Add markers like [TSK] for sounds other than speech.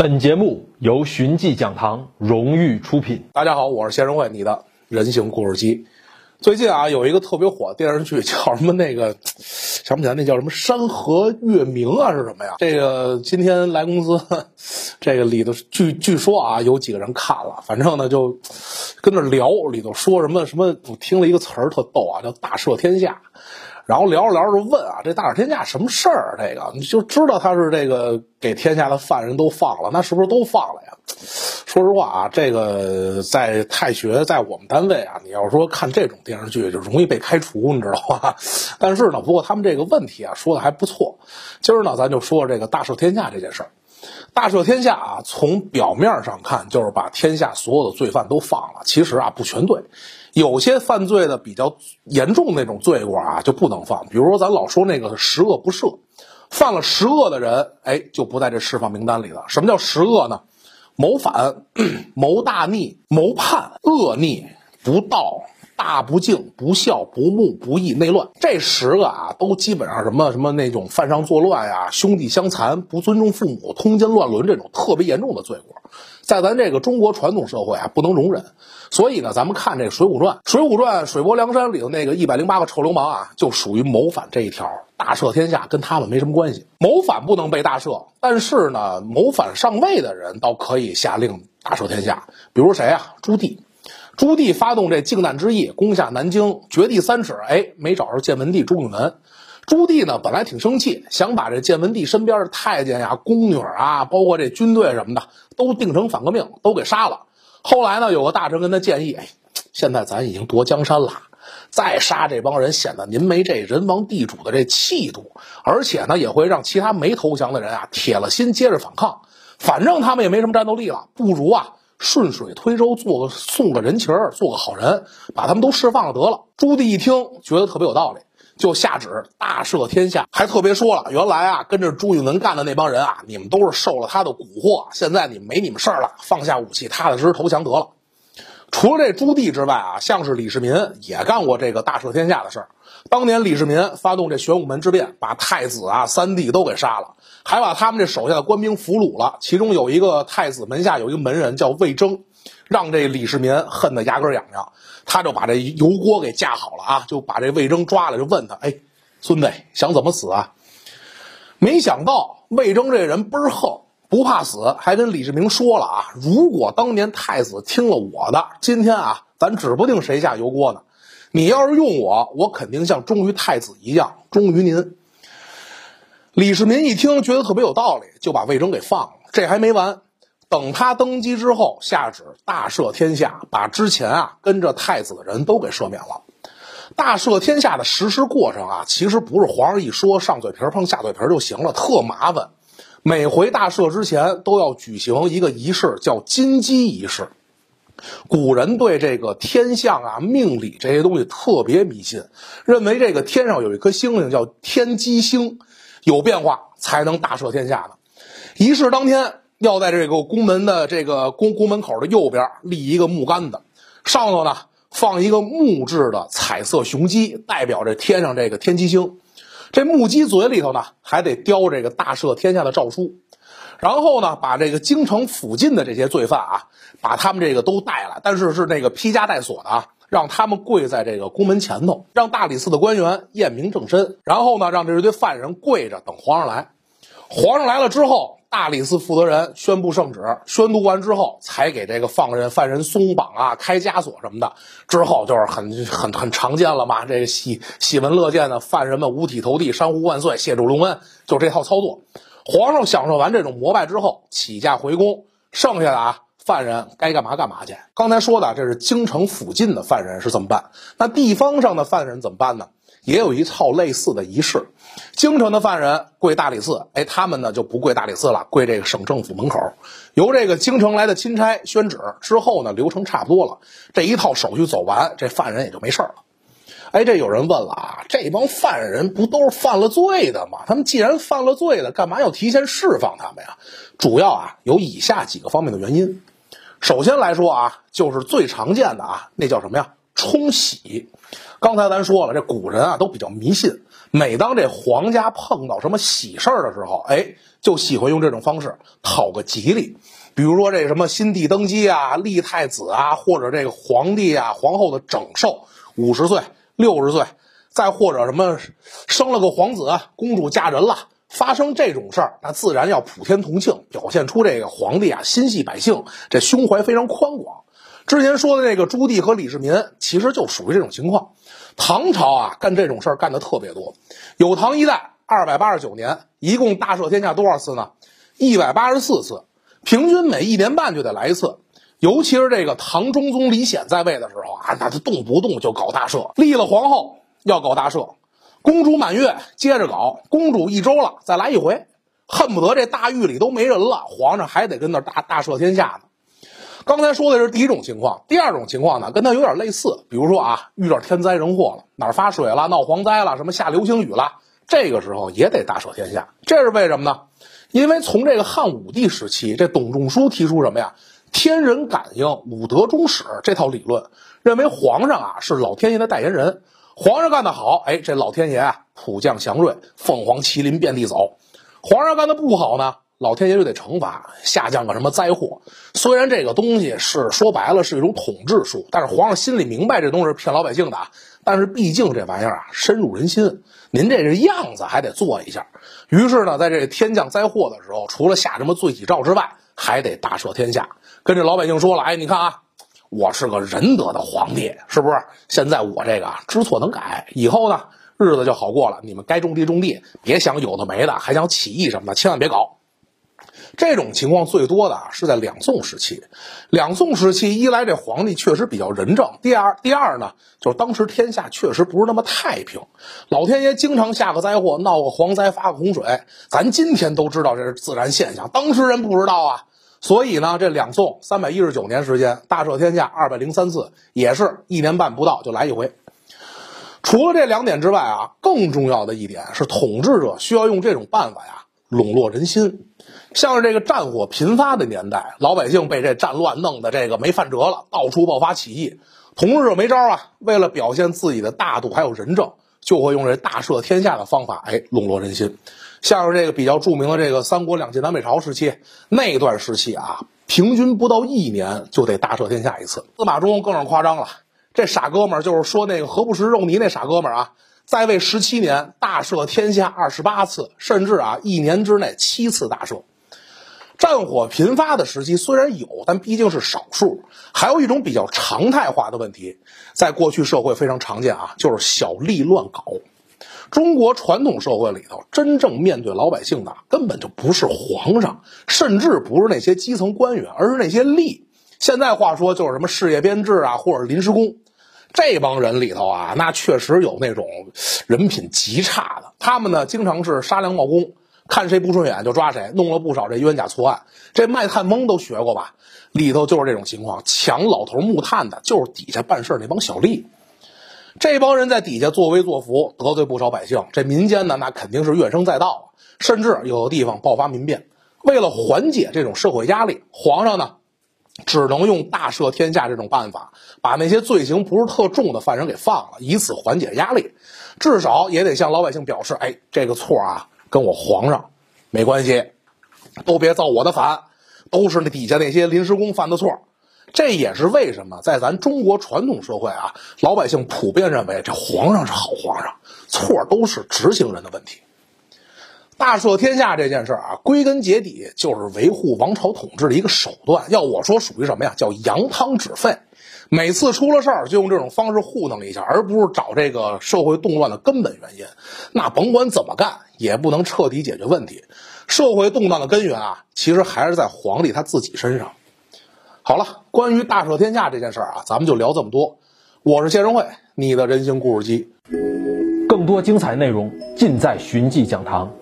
本节目由寻迹讲堂荣誉出品。大家好，我是先生会，你的人形故事机。最近啊，有一个特别火的电视剧，叫什么？那个 [TSK] 想不起来，那叫什么《山河月明》啊，是什么呀？这个今天来公司，[LAUGHS] 这个里头据据说啊，有几个人看了，反正呢就 [TSK] 跟那聊，里头说什么什么，我听了一个词儿特逗啊，叫“大赦天下”。然后聊着聊着就问啊，这大赦天下什么事儿？这个你就知道他是这个给天下的犯人都放了，那是不是都放了呀？说实话啊，这个在太学，在我们单位啊，你要说看这种电视剧就容易被开除，你知道吧？[LAUGHS] 但是呢，不过他们这个问题啊说的还不错。今儿呢，咱就说这个大赦天下这件事儿。大赦天下啊，从表面上看就是把天下所有的罪犯都放了，其实啊不全对。有些犯罪的比较严重那种罪过啊，就不能放。比如说，咱老说那个十恶不赦，犯了十恶的人，哎，就不在这释放名单里了。什么叫十恶呢？谋反、[CLEARS THROAT] 谋大逆、谋叛、恶逆、不道、大不敬、不孝、不睦、不义、内乱，这十个啊，都基本上什么什么那种犯上作乱呀、兄弟相残、不尊重父母、通奸乱伦这种特别严重的罪过，在咱这个中国传统社会啊，不能容忍。所以呢，咱们看这《水浒传》，《水浒传》水泊梁山里头那个一百零八个臭流氓啊，就属于谋反这一条。大赦天下跟他们没什么关系，谋反不能被大赦，但是呢，谋反上位的人倒可以下令大赦天下。比如谁啊？朱棣。朱棣发动这靖难之役，攻下南京，掘地三尺，哎，没找着建文帝朱允炆。朱棣呢，本来挺生气，想把这建文帝身边的太监呀、宫女啊，包括这军队什么的，都定成反革命，都给杀了。后来呢，有个大臣跟他建议，哎，现在咱已经夺江山了，再杀这帮人，显得您没这人王地主的这气度，而且呢，也会让其他没投降的人啊铁了心接着反抗。反正他们也没什么战斗力了，不如啊。顺水推舟，做个送个人情儿，做个好人，把他们都释放了得了。朱棣一听，觉得特别有道理，就下旨大赦天下，还特别说了，原来啊，跟着朱允炆干的那帮人啊，你们都是受了他的蛊惑，现在你们没你们事儿了，放下武器，踏踏实实投降得了。除了这朱棣之外啊，像是李世民也干过这个大赦天下的事儿。当年李世民发动这玄武门之变，把太子啊、三弟都给杀了，还把他们这手下的官兵俘虏了。其中有一个太子门下有一个门人叫魏征，让这李世民恨得牙根痒痒，他就把这油锅给架好了啊，就把这魏征抓了，就问他：“哎，孙子想怎么死啊？”没想到魏征这人倍儿横。不怕死，还跟李世民说了啊！如果当年太子听了我的，今天啊，咱指不定谁下油锅呢。你要是用我，我肯定像忠于太子一样忠于您。李世民一听，觉得特别有道理，就把魏征给放了。这还没完，等他登基之后，下旨大赦天下，把之前啊跟着太子的人都给赦免了。大赦天下的实施过程啊，其实不是皇上一说上嘴皮碰下嘴皮就行了，特麻烦。每回大赦之前都要举行一个仪式，叫金鸡仪式。古人对这个天象啊、命理这些东西特别迷信，认为这个天上有一颗星星叫天机星，有变化才能大赦天下呢。仪式当天要在这个宫门的这个宫宫门口的右边立一个木杆子，上头呢放一个木质的彩色雄鸡，代表着天上这个天机星。这木鸡嘴里头呢，还得叼这个大赦天下的诏书，然后呢，把这个京城附近的这些罪犯啊，把他们这个都带来，但是是那个披枷带锁的啊，让他们跪在这个宫门前头，让大理寺的官员验明正身，然后呢，让这一堆犯人跪着等皇上来。皇上来了之后。大理寺负责人宣布圣旨，宣读完之后，才给这个放任犯人松绑啊、开枷锁什么的。之后就是很很很常见了嘛，这个喜喜闻乐见的犯人们五体投地、山呼万岁、谢主隆恩，就这套操作。皇上享受完这种膜拜之后，起驾回宫，剩下的啊犯人该干嘛干嘛去。刚才说的这是京城附近的犯人是怎么办？那地方上的犯人怎么办呢？也有一套类似的仪式，京城的犯人跪大理寺，哎，他们呢就不跪大理寺了，跪这个省政府门口，由这个京城来的钦差宣旨之后呢，流程差不多了，这一套手续走完，这犯人也就没事了。哎，这有人问了啊，这帮犯人不都是犯了罪的吗？他们既然犯了罪了，干嘛要提前释放他们呀？主要啊有以下几个方面的原因。首先来说啊，就是最常见的啊，那叫什么呀？冲喜。刚才咱说了，这古人啊都比较迷信。每当这皇家碰到什么喜事儿的时候，哎，就喜欢用这种方式讨个吉利。比如说这什么新帝登基啊、立太子啊，或者这个皇帝啊、皇后的整寿，五十岁、六十岁，再或者什么生了个皇子，公主嫁人了，发生这种事儿，那自然要普天同庆，表现出这个皇帝啊心系百姓，这胸怀非常宽广。之前说的这个朱棣和李世民，其实就属于这种情况。唐朝啊，干这种事儿干的特别多。有唐一代二百八十九年，一共大赦天下多少次呢？一百八十四次。平均每一年半就得来一次，尤其是这个唐中宗李显在位的时候啊，那他动不动就搞大赦，立了皇后要搞大赦，公主满月接着搞，公主一周了再来一回，恨不得这大狱里都没人了，皇上还得跟那大大赦天下呢。刚才说的是第一种情况，第二种情况呢，跟它有点类似，比如说啊，遇到天灾人祸了，哪儿发水了，闹蝗灾了，什么下流星雨了，这个时候也得大赦天下，这是为什么呢？因为从这个汉武帝时期，这董仲舒提出什么呀？天人感应、五德终始这套理论，认为皇上啊是老天爷的代言人。皇上干得好，哎，这老天爷啊普降祥瑞，凤凰麒麟遍地走；皇上干的不好呢，老天爷就得惩罚，下降个什么灾祸。虽然这个东西是说白了是一种统治术，但是皇上心里明白这东西是骗老百姓的。但是毕竟这玩意儿啊深入人心，您这个样子还得做一下。于是呢，在这天降灾祸的时候，除了下什么罪己诏之外，还得大赦天下，跟这老百姓说了：“哎，你看啊，我是个仁德的皇帝，是不是？现在我这个知错能改，以后呢日子就好过了。你们该种地种地，别想有的没的，还想起义什么的，千万别搞。”这种情况最多的啊是在两宋时期。两宋时期，一来这皇帝确实比较仁政，第二，第二呢，就是当时天下确实不是那么太平，老天爷经常下个灾祸，闹个蝗灾，发个洪水。咱今天都知道这是自然现象，当时人不知道啊。所以呢，这两宋三百一十九年时间，大赦天下二百零三次，也是一年半不到就来一回。除了这两点之外啊，更重要的一点是，统治者需要用这种办法呀，笼络人心。像是这个战火频发的年代，老百姓被这战乱弄得这个没饭辙了，到处爆发起义。统治者没招啊，为了表现自己的大度还有仁政，就会用这大赦天下的方法，哎，笼络人心。像是这个比较著名的这个三国两晋南北朝时期那段时期啊，平均不到一年就得大赦天下一次。司马衷更是夸张了，这傻哥们儿就是说那个何不食肉糜那傻哥们儿啊。在位十七年，大赦天下二十八次，甚至啊，一年之内七次大赦。战火频发的时期虽然有，但毕竟是少数。还有一种比较常态化的问题，在过去社会非常常见啊，就是小吏乱搞。中国传统社会里头，真正面对老百姓的根本就不是皇上，甚至不是那些基层官员，而是那些吏。现在话说就是什么事业编制啊，或者临时工。这帮人里头啊，那确实有那种人品极差的。他们呢，经常是杀良冒功，看谁不顺眼就抓谁，弄了不少这冤假错案。这卖炭翁都学过吧？里头就是这种情况，抢老头木炭的，就是底下办事那帮小吏。这帮人在底下作威作福，得罪不少百姓。这民间呢，那肯定是怨声载道，甚至有的地方爆发民变。为了缓解这种社会压力，皇上呢？只能用大赦天下这种办法，把那些罪行不是特重的犯人给放了，以此缓解压力。至少也得向老百姓表示：哎，这个错啊，跟我皇上没关系，都别造我的反，都是那底下那些临时工犯的错。这也是为什么在咱中国传统社会啊，老百姓普遍认为这皇上是好皇上，错都是执行人的问题。大赦天下这件事儿啊，归根结底就是维护王朝统治的一个手段。要我说，属于什么呀？叫扬汤止沸。每次出了事儿，就用这种方式糊弄一下，而不是找这个社会动乱的根本原因。那甭管怎么干，也不能彻底解决问题。社会动荡的根源啊，其实还是在皇帝他自己身上。好了，关于大赦天下这件事儿啊，咱们就聊这么多。我是谢仁慧，你的人形故事机。更多精彩内容尽在寻迹讲堂。